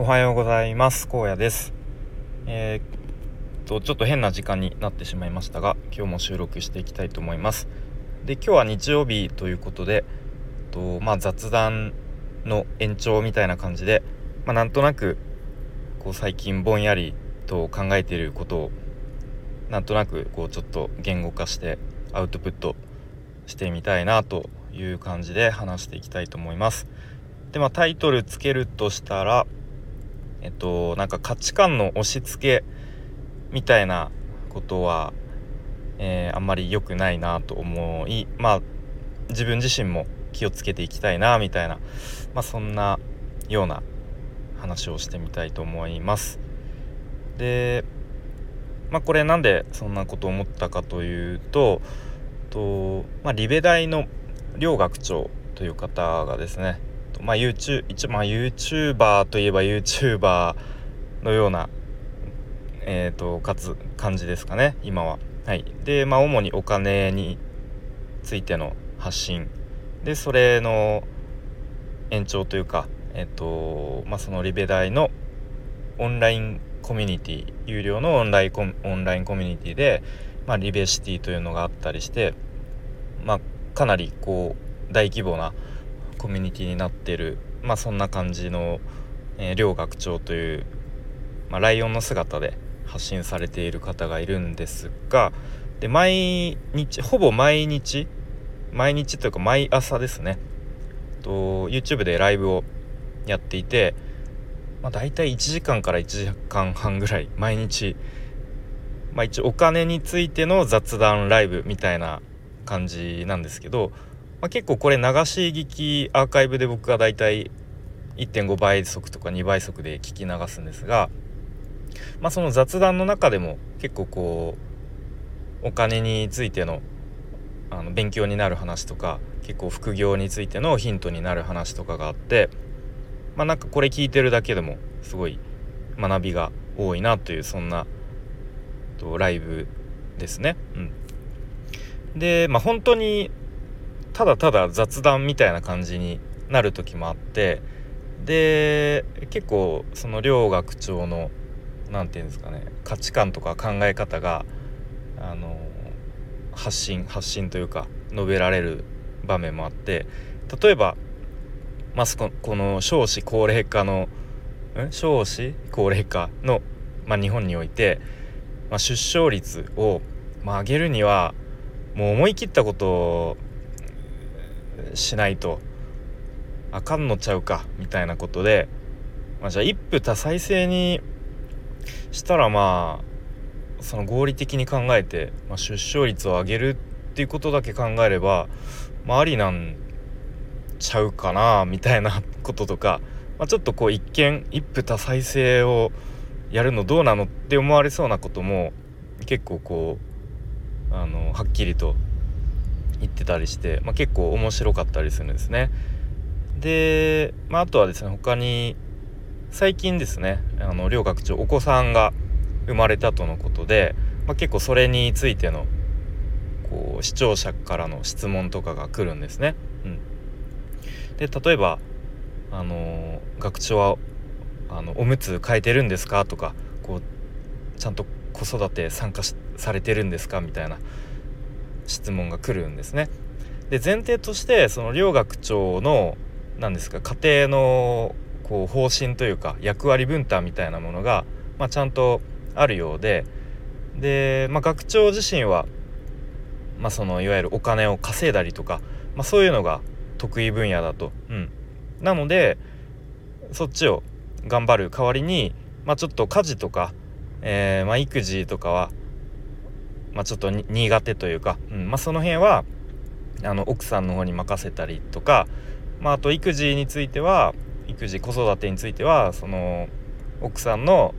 おはようございます。荒野です。えー、っとちょっと変な時間になってしまいましたが今日も収録していきたいと思います。で今日は日曜日ということでえっとまあ雑談の延長みたいな感じでまあ、なんとなくこう最近ぼんやりと考えていることをなんとなくこうちょっと言語化してアウトプットしてみたいなという感じで話していきたいと思います。でまあタイトルつけるとしたらえっとなんか価値観の押し付けみたいなことは、えー、あんまり良くないなと思いまあ自分自身も気をつけていきたいなみたいな、まあ、そんなような話をしてみたいと思います。でまあこれなんでそんなことを思ったかというとと、まあ、リベ大の両学長という方がですねまあ YouTube 一応まあ YouTuber といえば YouTuber のようなえーと、かつ感じですかね今は。はい、でまあ主にお金についての発信。でそれの延長というかえっとまあそのリベ大のオンラインコミュニティ有料のオンラインコオンラインコミュニティで、まあ、リベシティというのがあったりして、まあ、かなりこう大規模なコミュニティになってる、まあ、そんな感じの、えー、両学長という、まあ、ライオンの姿で発信されている方がいるんですがで毎日ほぼ毎日毎日というか毎朝ですね。と YouTube でライブをやっていて、まあ、大体1時間から1時間半ぐらい毎日、まあ、一応お金についての雑談ライブみたいな感じなんですけどまあ、結構これ流し聞きアーカイブで僕がだいたい1.5倍速とか2倍速で聞き流すんですが、まあ、その雑談の中でも結構こうお金についてのあの勉強になる話とか結構副業についてのヒントになる話とかがあってまあなんかこれ聞いてるだけでもすごい学びが多いなというそんなとライブですね。うん、でまあ本当にただただ雑談みたいな感じになる時もあってで結構その両学長の何て言うんですかね価値観とか考え方があの発信発信というか述べられる場面もあって例えば、まあ、この少子高齢化のん少子高齢化の、まあ、日本において、まあ、出生率を、まあ、上げるにはもう思い切ったことをしないとあかんのちゃうかみたいなことで、まあ、じゃあ一夫多妻制にしたらまあその合理的に考えて、まあ、出生率を上げるっていうことだけ考えれば、まあ、ありなんちゃうかなみたいなこととか、まあ、ちょっとこう一見一夫多妻制をやるのどうなのって思われそうなことも結構こうあのはっきりと言ってたりして、まあ、結構面白かったりするんですね。で、まあ、あとはですね他に最近ですねあの両学長お子さんが生まれたとのことで、まあ、結構それについてのこう視聴者からの質問とかが来るんですね。うん、で例えばあの学長はあのおむつ変えてるんですか？とかこうちゃんと子育て参加されてるんですか？みたいな質問が来るんですね。で前提としてその両学長の何ですか家庭のこう方針というか役割分担みたいなものが、まあ、ちゃんとあるようでで、まあ、学長自身は、まあ、そのいわゆるお金を稼いだりとか、まあ、そういうのが得意分野だと。うん、なのでそっちを頑張る代わりに、まあ、ちょっと家事とか、えー、まあ、育児とかはまあ、ちょっと苦手というか、うんまあ、その辺はあの奥さんの方に任せたりとか、まあ、あと育児については育児子育てについてはその奥さんの、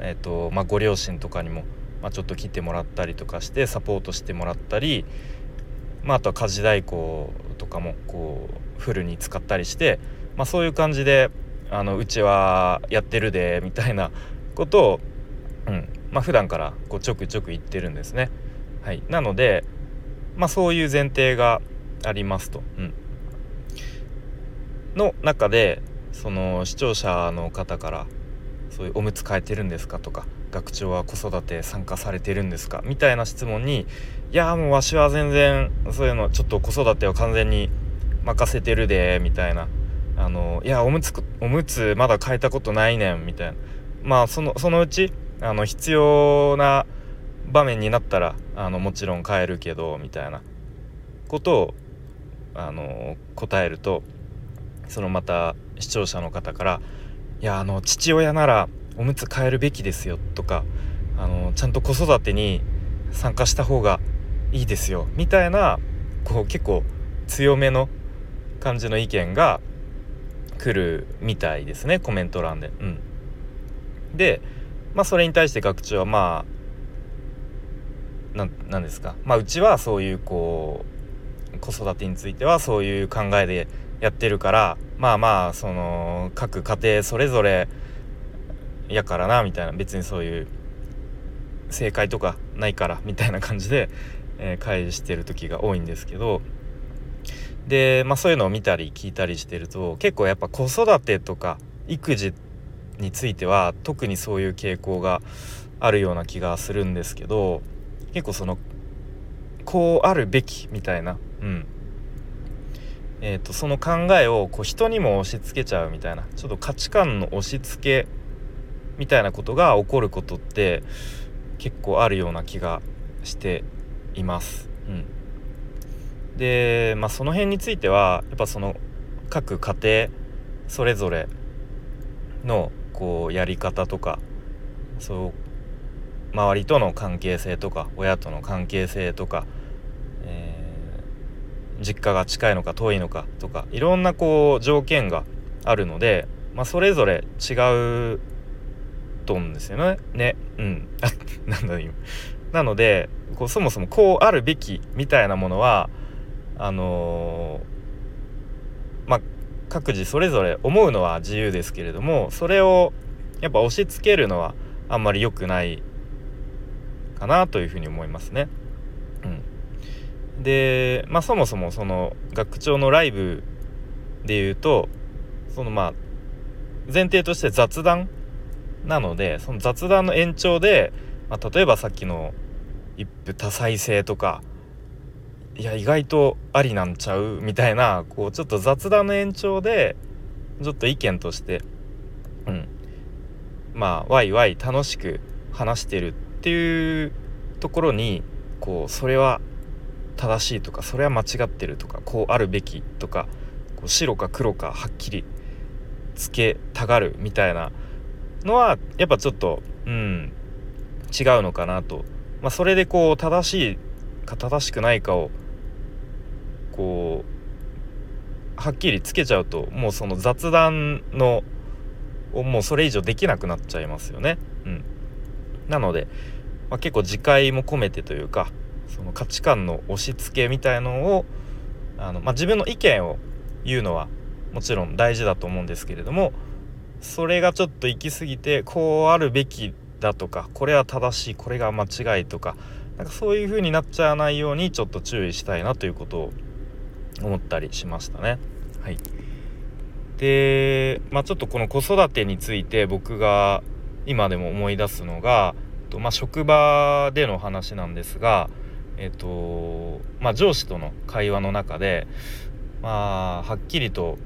えーとまあ、ご両親とかにも、まあ、ちょっと来てもらったりとかしてサポートしてもらったり、まあ、あとは家事代行とかもこうフルに使ったりして、まあ、そういう感じであのうちはやってるでみたいなことを、うんまあ普段からこうちょくちょく言ってるんですね。はい、なので、まあ、そういう前提がありますと。うん、の中でその視聴者の方からそういうおむつ替えてるんですかとか学長は子育て参加されてるんですかみたいな質問にいやもうわしは全然そういうのちょっと子育てを完全に任せてるでみたいなあのいやおむつおむつまだ変えたことないねんみたいなまあそのそのうちあの必要な場面になったらあのもちろん変えるけどみたいなことをあの答えるとそのまた視聴者の方から「いやあの父親ならおむつ変えるべきですよ」とかあの「ちゃんと子育てに参加した方がいいですよ」みたいなこう結構強めの感じの意見が来るみたいですねコメント欄で。うん、で、まあ、それに対して学長はまあ何ですか、まあ、うちはそういうこう子育てについてはそういう考えでやってるからまあまあその各家庭それぞれやからなみたいな。別にそういう正解とかないからみたいな感じで、えー、返してる時が多いんですけど。で、まあ、そういうのを見たり聞いたりしてると結構やっぱ子育てとか育児ってについては特にそういう傾向があるような気がするんですけど結構そのこうあるべきみたいな、うんえーと、その考えをこう人にも押し付けちゃうみたいなちょっと価値観の押し付けみたいなことが起こることって結構あるような気がしています。うんで、まあ、その辺についてはやっぱその各家庭それぞれのこうやり方とかそう周りとの関係性とか親との関係性とか、えー、実家が近いのか遠いのかとかいろんなこう条件があるので、まあ、それぞれ違うと思うんですよね。ねうん なんだ今。なのでこうそもそもこうあるべきみたいなものはあのー、まあ各自それぞれ思うのは自由ですけれどもそれをやっぱ押し付けるのはあんまり良くないかなというふうに思いますね。うん、でまあそもそもその学長のライブで言うとそのまあ前提として雑談なのでその雑談の延長で、まあ、例えばさっきの一夫多妻制とかいや意外とありなんちゃう？みたいなこうちょっと雑談の延長でちょっと意見としてうん。まあワイワイ楽しく話してるっていうところにこうそれは正しいとかそれは間違ってるとかこうあるべきとかこう白か黒かはっきりつけたがるみたいなのはやっぱちょっとうん違うのかなと、まあ、それでこう正しいか正しくないかをこうはっきりつけちゃうともうその雑談のもうそれ以上できなくなっちゃいますよね。うん、なので、まあ、結構自戒も込めてというかその価値観の押し付けみたいのをあの、まあ、自分の意見を言うのはもちろん大事だと思うんですけれどもそれがちょっと行き過ぎてこうあるべきだとかこれは正しいこれが間違いとかなんかそういう風になっちゃわないようにちょっと注意したいなということを思ったりしましたね。はい、で、まあ、ちょっとこの子育てについて僕が今でも思い出すのが、とまあ、職場での話なんですが、えっとまあ、上司との会話の中で、まあ、はっきりと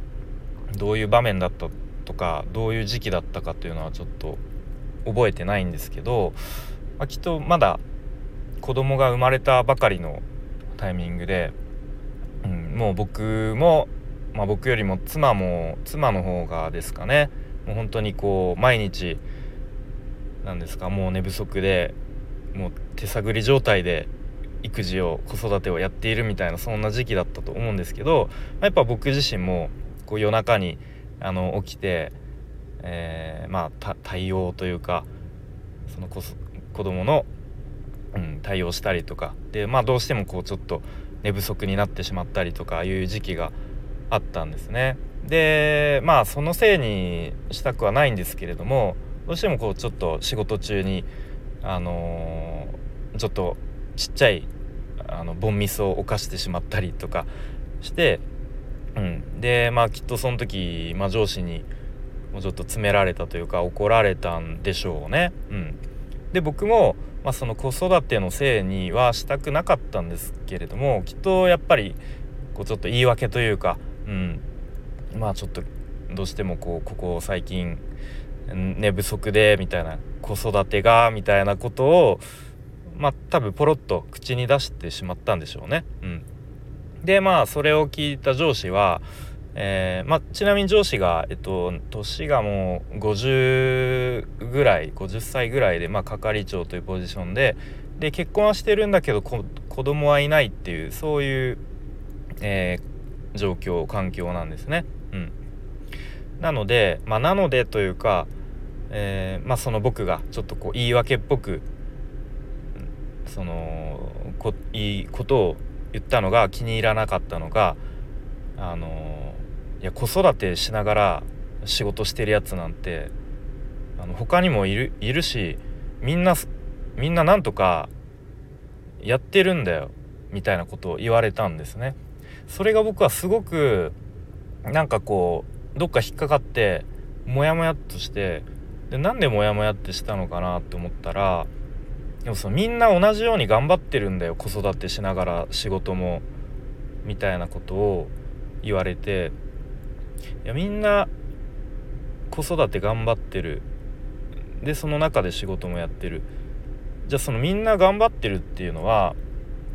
どういう場面だったとかどういう時期だったかというのはちょっと覚えてないんですけど、まあ、きっとまだ子供が生まれたばかりのタイミングでうん、もう僕も、まあ、僕よりも妻も妻の方がですかね。もう本当にこう毎日なんですか。もう寝不足でもう手探り状態で育児を子育てをやっているみたいなそんな時期だったと思うんですけど、まあ、やっぱ僕自身もこう夜中にあの起きて、えー、まあ対応というかその子子供の、うん、対応したりとか。でまあどうしてもこうちょっと寝不足になってしまったりとかいう時期があったんですね。でまあそのせいにしたくはないんですけれどもどうしてもこうちょっと仕事中にあのー、ちょっとちっちゃいあのボンミスを犯してしまったりとかして、うん、でまあきっとその時、まあ、上司にもうちょっと詰められたというか怒られたんでしょうね。うん、で僕も、まあ、その子育てのせいにはしたくなかったんですけれどもきっとやっぱりこうちょっと言い訳というか、うん、まあちょっとどうしてもこうここ最近寝不足でみたいな子育てがみたいなことをまあ多分ポロッと口に出してしまったんでしょうね。うん、でまあそれを聞いた上司は、えー、まあ、ちなみに上司が、えっと、年がもう50ぐらい50歳ぐらいで、まあ、係長というポジションでで結婚はしてるんだけど子供はいないっていうそういう、えー、状況環境なんですね。うん、なので、まあ、なのでというか、えー、まあ、その僕がちょっとこう言い訳っぽくそのこいいことを言ったのが気に入らなかったのがあのいや子育てしながら仕事してるやつなんてあの他にもいるいるしみんなみんななんとかやってるんだよみたいなことを言われたんですね。それが僕はすごくなんかこうどっか引っかかってモヤモヤっとしてでなんでモヤモヤってしたのかなって思ったらでもそのみんな同じように頑張ってるんだよ子育てしながら仕事もみたいなことを言われていやみんな子育て頑張ってる。でその中で仕事もやってる。じゃあそのみんな頑張ってるっていうのは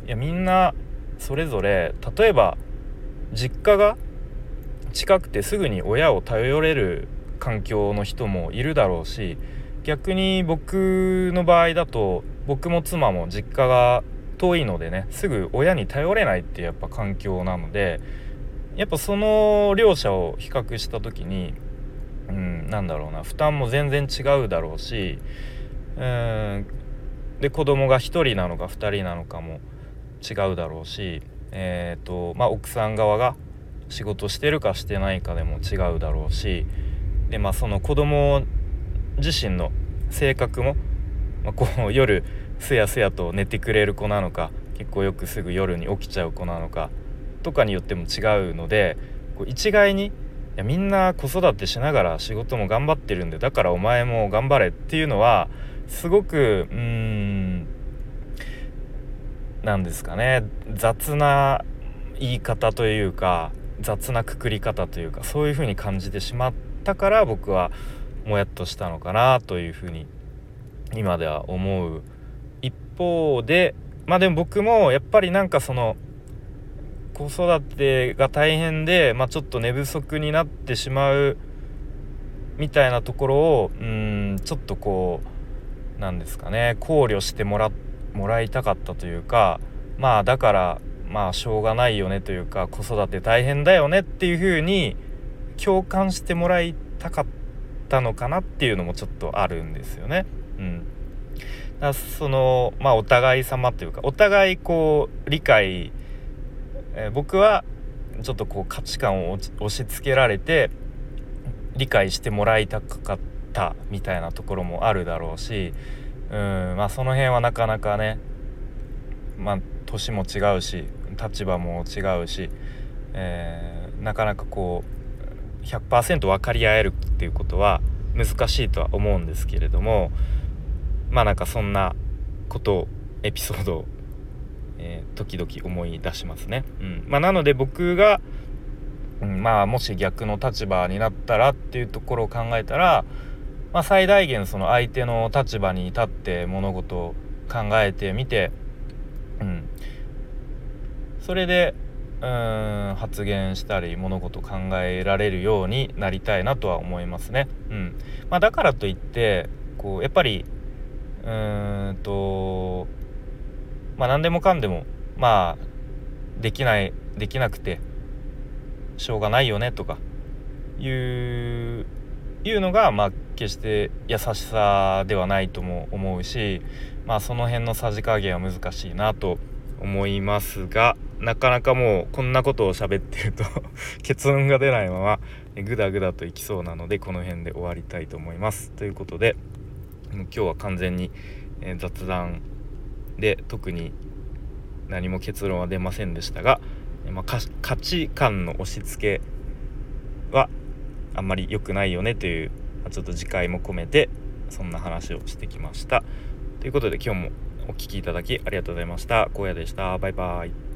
いやみんなそれぞれ例えば実家が近くてすぐに親を頼れる環境の人もいるだろうし逆に僕の場合だと僕も妻も実家が遠いのでねすぐ親に頼れないっていうやっぱ環境なのでやっぱその両者を比較した時にうんなんだろうな負担も全然違うだろうしうんで子供が1人なのか2人なのかも違うだろうしえーとまあ、奥さん側が仕事してるかしてないかでも違うだろうしでまあその子供自身の性格もまあ、こう夜すやすやと寝てくれる子なのか結構よくすぐ夜に起きちゃう子なのかとかによっても違うのでこう一概にいやみんな子育てしながら仕事も頑張ってるんでだからお前も頑張れっていうのはすごくうーんなんですかね雑な言い方というか雑なくくり方というかそういう風に感じてしまったから僕はもやっとしたのかなというふうに今では思う一方でまあでも僕もやっぱりなんかその子育てが大変で、まあ、ちょっと寝不足になってしまうみたいなところをうんちょっとこうなんですかね考慮してもらもらいたかったというかまあだからまあしょうがないよねというか子育て大変だよねっていう風に共感してもらいたかったのかなっていうのもちょっとあるんですよね。うん、だそのまあお互い様というかお互いこう理解、えー、僕はちょっとこう価値観を押し付けられて理解してもらいたかったみたいなところもあるだろうしうんまあその辺はなかなかねまあ年も違うし立場も違うし、えー、なかなかこう100%分かり合えるっていうことは難しいとは思うんですけれどもまあなんかそんなことをエピソードを、えー、時々思い出しますね。うんまあ、なので僕が、うん、まあもし逆の立場になったらっていうところを考えたら、まあ、最大限その相手の立場に立って物事を考えてみて、うん、それでうん発言したり物事考えられるようになりたいなとは思いますね。うんまあ、だからといってこうやっぱりうーんとまあ何でもかんでもまあできないできなくてしょうがないよねとかいういうのがまあ決して優しさではないとも思うしまあその辺のさじ加減は難しいなと思いますがなかなかもうこんなことを喋ってると 結論が出ないままグダグダといきそうなのでこの辺で終わりたいと思います。ということで今日は完全に、雑談で特に何も結論は出ませんでしたが、まあ、価値観の押し付けはあんまり良くないよねというちょっと次回も込めてそんな話をしてきました。ということで今日もお聴きいただきありがとうございました。荒野でした。バイバイ。